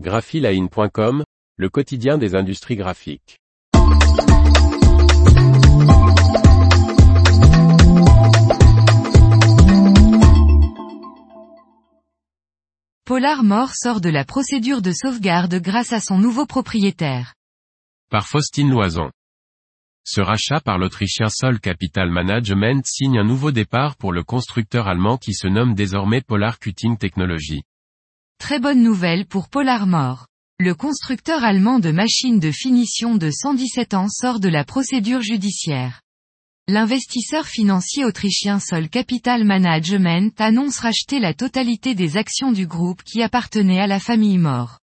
graphiline.com, le quotidien des industries graphiques. Polar Mort sort de la procédure de sauvegarde grâce à son nouveau propriétaire. Par Faustine Loison. Ce rachat par l'Autrichien Sol Capital Management signe un nouveau départ pour le constructeur allemand qui se nomme désormais Polar Cutting Technology. Très bonne nouvelle pour Polar Mort. Le constructeur allemand de machines de finition de 117 ans sort de la procédure judiciaire. L'investisseur financier autrichien Sol Capital Management annonce racheter la totalité des actions du groupe qui appartenaient à la famille Mort.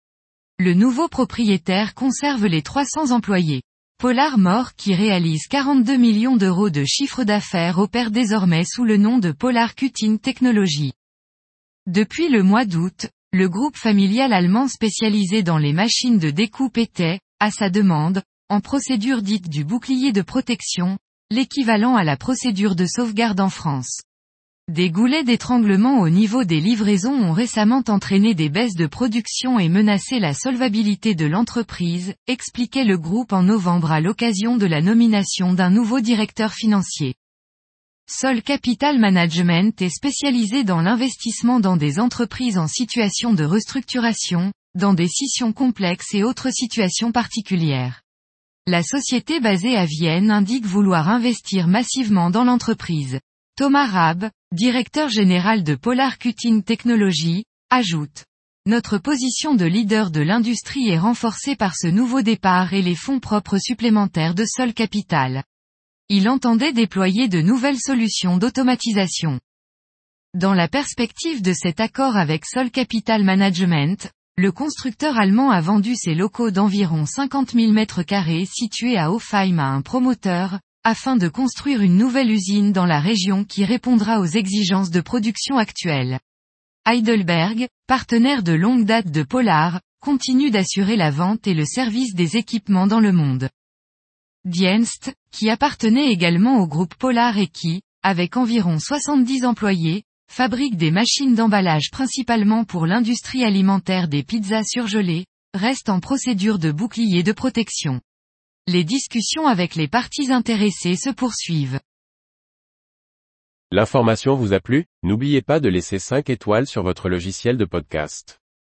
Le nouveau propriétaire conserve les 300 employés. Polar Mort qui réalise 42 millions d'euros de chiffre d'affaires opère désormais sous le nom de Polar Cutting Technology. Depuis le mois d'août, le groupe familial allemand spécialisé dans les machines de découpe était, à sa demande, en procédure dite du bouclier de protection, l'équivalent à la procédure de sauvegarde en France. Des goulets d'étranglement au niveau des livraisons ont récemment entraîné des baisses de production et menacé la solvabilité de l'entreprise, expliquait le groupe en novembre à l'occasion de la nomination d'un nouveau directeur financier. Sol Capital Management est spécialisé dans l'investissement dans des entreprises en situation de restructuration, dans des scissions complexes et autres situations particulières. La société basée à Vienne indique vouloir investir massivement dans l'entreprise. Thomas Raab, directeur général de Polar Cutting Technology, ajoute. Notre position de leader de l'industrie est renforcée par ce nouveau départ et les fonds propres supplémentaires de Sol Capital. Il entendait déployer de nouvelles solutions d'automatisation. Dans la perspective de cet accord avec Sol Capital Management, le constructeur allemand a vendu ses locaux d'environ 50 000 m2 situés à Hofheim à un promoteur, afin de construire une nouvelle usine dans la région qui répondra aux exigences de production actuelles. Heidelberg, partenaire de longue date de Polar, continue d'assurer la vente et le service des équipements dans le monde. Dienst, qui appartenait également au groupe Polar et qui, avec environ 70 employés, fabrique des machines d'emballage principalement pour l'industrie alimentaire des pizzas surgelées, reste en procédure de bouclier de protection. Les discussions avec les parties intéressées se poursuivent. L'information vous a plu? N'oubliez pas de laisser 5 étoiles sur votre logiciel de podcast.